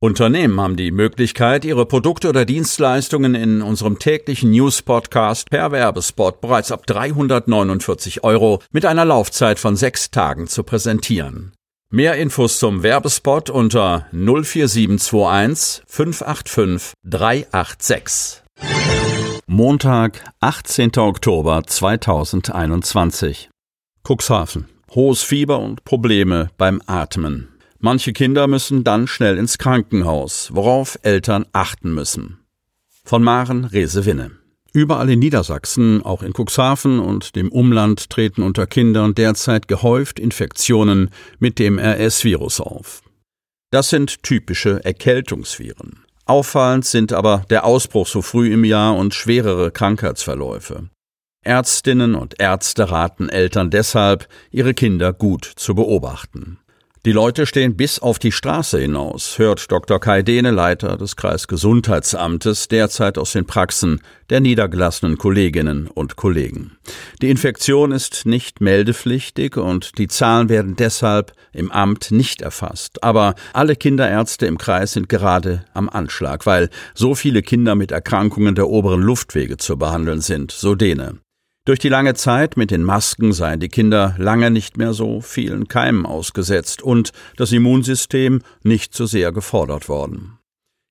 Unternehmen haben die Möglichkeit, ihre Produkte oder Dienstleistungen in unserem täglichen News-Podcast per Werbespot bereits ab 349 Euro mit einer Laufzeit von sechs Tagen zu präsentieren. Mehr Infos zum Werbespot unter 04721 585 386. Montag, 18. Oktober 2021. Cuxhaven. Hohes Fieber und Probleme beim Atmen. Manche Kinder müssen dann schnell ins Krankenhaus, worauf Eltern achten müssen. Von Maren Resewinne. Überall in Niedersachsen, auch in Cuxhaven und dem Umland treten unter Kindern derzeit gehäuft Infektionen mit dem RS-Virus auf. Das sind typische Erkältungsviren. Auffallend sind aber der Ausbruch so früh im Jahr und schwerere Krankheitsverläufe. Ärztinnen und Ärzte raten Eltern deshalb, ihre Kinder gut zu beobachten. Die Leute stehen bis auf die Straße hinaus, hört Dr. Kai Dehne, Leiter des Kreisgesundheitsamtes, derzeit aus den Praxen der niedergelassenen Kolleginnen und Kollegen. Die Infektion ist nicht meldepflichtig und die Zahlen werden deshalb im Amt nicht erfasst. Aber alle Kinderärzte im Kreis sind gerade am Anschlag, weil so viele Kinder mit Erkrankungen der oberen Luftwege zu behandeln sind, so Dehne. Durch die lange Zeit mit den Masken seien die Kinder lange nicht mehr so vielen Keimen ausgesetzt und das Immunsystem nicht so sehr gefordert worden.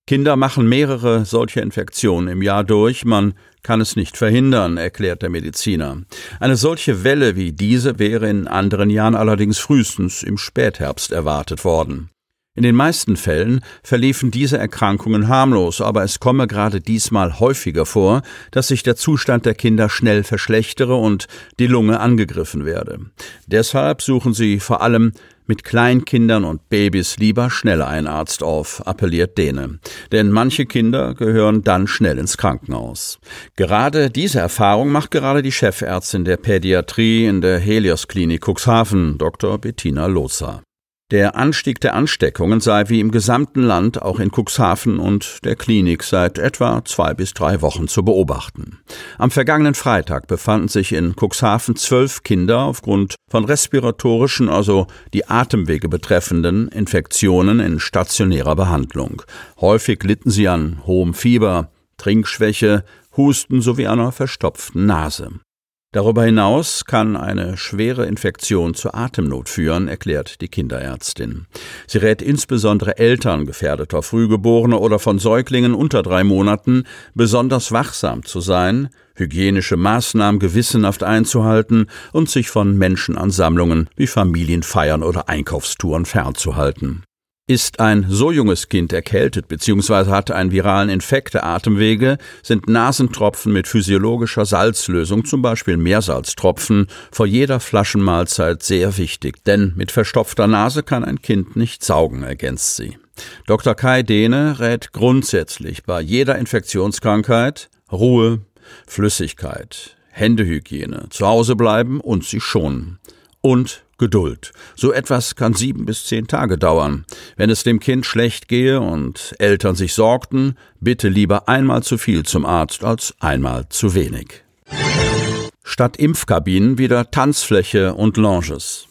Kinder machen mehrere solche Infektionen im Jahr durch, man kann es nicht verhindern, erklärt der Mediziner. Eine solche Welle wie diese wäre in anderen Jahren allerdings frühestens im Spätherbst erwartet worden. In den meisten Fällen verliefen diese Erkrankungen harmlos, aber es komme gerade diesmal häufiger vor, dass sich der Zustand der Kinder schnell verschlechtere und die Lunge angegriffen werde. Deshalb suchen sie vor allem mit Kleinkindern und Babys lieber schnell einen Arzt auf, appelliert Dehne. Denn manche Kinder gehören dann schnell ins Krankenhaus. Gerade diese Erfahrung macht gerade die Chefärztin der Pädiatrie in der Helios Klinik Cuxhaven, Dr. Bettina Loza. Der Anstieg der Ansteckungen sei wie im gesamten Land auch in Cuxhaven und der Klinik seit etwa zwei bis drei Wochen zu beobachten. Am vergangenen Freitag befanden sich in Cuxhaven zwölf Kinder aufgrund von respiratorischen, also die Atemwege betreffenden Infektionen in stationärer Behandlung. Häufig litten sie an hohem Fieber, Trinkschwäche, Husten sowie einer verstopften Nase. Darüber hinaus kann eine schwere Infektion zur Atemnot führen, erklärt die Kinderärztin. Sie rät insbesondere Eltern gefährdeter Frühgeborener oder von Säuglingen unter drei Monaten, besonders wachsam zu sein, hygienische Maßnahmen gewissenhaft einzuhalten und sich von Menschenansammlungen wie Familienfeiern oder Einkaufstouren fernzuhalten. Ist ein so junges Kind erkältet bzw. hat einen viralen Infekt der Atemwege, sind Nasentropfen mit physiologischer Salzlösung, zum Beispiel Meersalztropfen, vor jeder Flaschenmahlzeit sehr wichtig, denn mit verstopfter Nase kann ein Kind nicht saugen, ergänzt sie. Dr. Kai Dehne rät grundsätzlich bei jeder Infektionskrankheit Ruhe, Flüssigkeit, Händehygiene, zu Hause bleiben und sich schonen. Und Geduld. So etwas kann sieben bis zehn Tage dauern. Wenn es dem Kind schlecht gehe und Eltern sich sorgten, bitte lieber einmal zu viel zum Arzt als einmal zu wenig. Statt Impfkabinen wieder Tanzfläche und Lounges.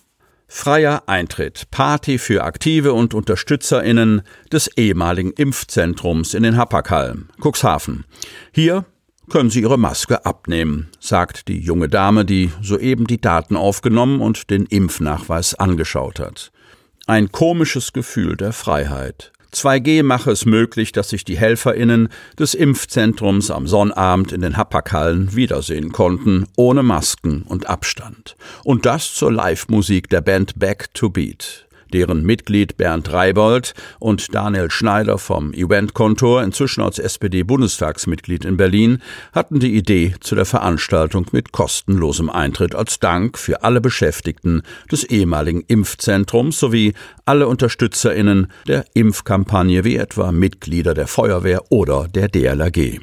Freier Eintritt, Party für Aktive und UnterstützerInnen des ehemaligen Impfzentrums in den Happerkalm, Cuxhaven. Hier können Sie Ihre Maske abnehmen, sagt die junge Dame, die soeben die Daten aufgenommen und den Impfnachweis angeschaut hat. Ein komisches Gefühl der Freiheit. 2G mache es möglich, dass sich die HelferInnen des Impfzentrums am Sonnabend in den Hapakhallen wiedersehen konnten, ohne Masken und Abstand. Und das zur Live-Musik der Band Back to Beat deren Mitglied Bernd Reibold und Daniel Schneider vom Eventkontor, inzwischen als SPD-Bundestagsmitglied in Berlin, hatten die Idee zu der Veranstaltung mit kostenlosem Eintritt als Dank für alle Beschäftigten des ehemaligen Impfzentrums sowie alle UnterstützerInnen der Impfkampagne wie etwa Mitglieder der Feuerwehr oder der DLRG.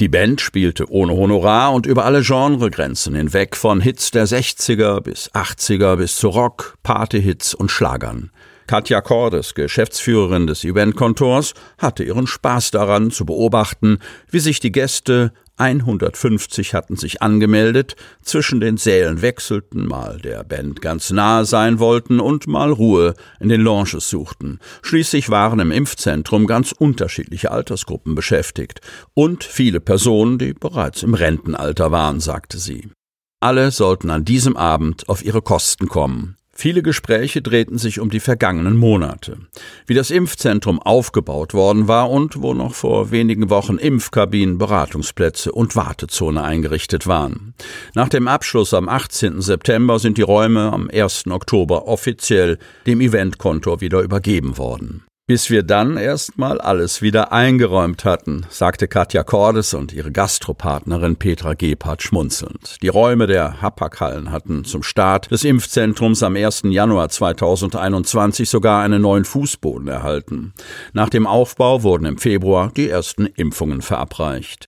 Die Band spielte ohne Honorar und über alle Genregrenzen hinweg von Hits der 60er bis 80er bis zu Rock, Partyhits und Schlagern. Katja Cordes, Geschäftsführerin des Eventkontors, hatte ihren Spaß daran zu beobachten, wie sich die Gäste 150 hatten sich angemeldet, zwischen den Sälen wechselten, mal der Band ganz nahe sein wollten und mal Ruhe in den Lounges suchten. Schließlich waren im Impfzentrum ganz unterschiedliche Altersgruppen beschäftigt und viele Personen, die bereits im Rentenalter waren, sagte sie. Alle sollten an diesem Abend auf ihre Kosten kommen. Viele Gespräche drehten sich um die vergangenen Monate, wie das Impfzentrum aufgebaut worden war und wo noch vor wenigen Wochen Impfkabinen, Beratungsplätze und Wartezone eingerichtet waren. Nach dem Abschluss am 18. September sind die Räume am 1. Oktober offiziell dem Eventkontor wieder übergeben worden bis wir dann erstmal alles wieder eingeräumt hatten, sagte Katja Cordes und ihre Gastropartnerin Petra Gebhardt schmunzelnd. Die Räume der Hapag-Hallen hatten zum Start des Impfzentrums am 1. Januar 2021 sogar einen neuen Fußboden erhalten. Nach dem Aufbau wurden im Februar die ersten Impfungen verabreicht.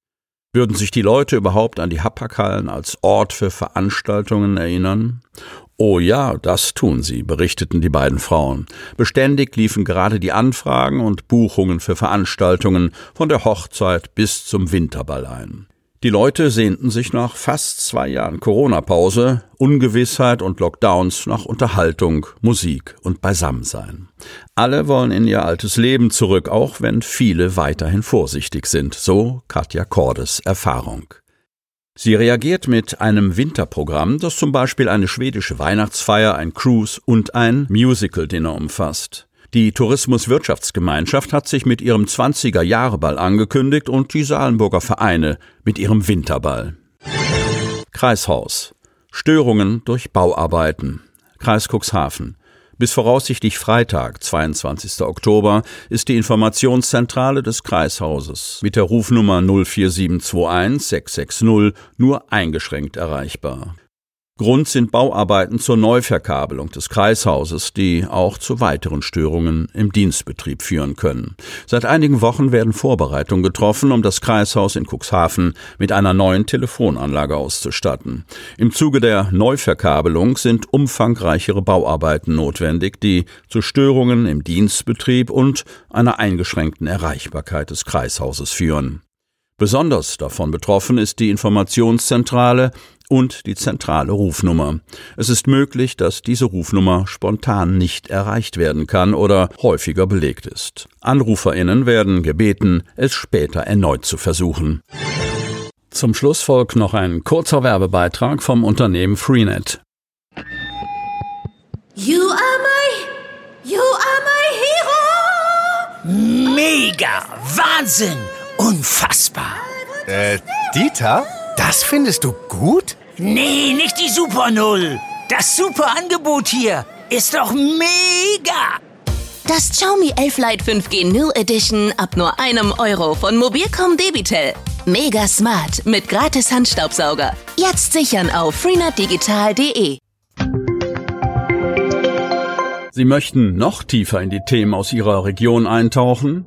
Würden sich die Leute überhaupt an die Hapag-Hallen als Ort für Veranstaltungen erinnern? Oh ja, das tun sie, berichteten die beiden Frauen. Beständig liefen gerade die Anfragen und Buchungen für Veranstaltungen von der Hochzeit bis zum Winterball ein. Die Leute sehnten sich nach fast zwei Jahren Corona-Pause, Ungewissheit und Lockdowns nach Unterhaltung, Musik und Beisammensein. Alle wollen in ihr altes Leben zurück, auch wenn viele weiterhin vorsichtig sind, so Katja Cordes Erfahrung. Sie reagiert mit einem Winterprogramm, das zum Beispiel eine schwedische Weihnachtsfeier, ein Cruise und ein Musical-Dinner umfasst. Die Tourismuswirtschaftsgemeinschaft hat sich mit ihrem 20er-Jahre-Ball angekündigt und die Salenburger Vereine mit ihrem Winterball. Kreishaus. Störungen durch Bauarbeiten. Kreis Cuxhaven. Bis voraussichtlich Freitag, 22. Oktober, ist die Informationszentrale des Kreishauses mit der Rufnummer 04721 660 nur eingeschränkt erreichbar. Grund sind Bauarbeiten zur Neuverkabelung des Kreishauses, die auch zu weiteren Störungen im Dienstbetrieb führen können. Seit einigen Wochen werden Vorbereitungen getroffen, um das Kreishaus in Cuxhaven mit einer neuen Telefonanlage auszustatten. Im Zuge der Neuverkabelung sind umfangreichere Bauarbeiten notwendig, die zu Störungen im Dienstbetrieb und einer eingeschränkten Erreichbarkeit des Kreishauses führen. Besonders davon betroffen ist die Informationszentrale und die zentrale Rufnummer. Es ist möglich, dass diese Rufnummer spontan nicht erreicht werden kann oder häufiger belegt ist. Anruferinnen werden gebeten, es später erneut zu versuchen. Zum Schluss folgt noch ein kurzer Werbebeitrag vom Unternehmen Freenet. You are my, you are my hero! Mega! Wahnsinn! Unfassbar! Äh, Dieter? Das findest du gut? Nee, nicht die Super Null. Das super Angebot hier ist doch mega! Das Xiaomi 11 Lite 5G New Edition ab nur einem Euro von Mobilcom Debitel. Mega smart mit gratis Handstaubsauger. Jetzt sichern auf freenetdigital.de. Sie möchten noch tiefer in die Themen aus Ihrer Region eintauchen?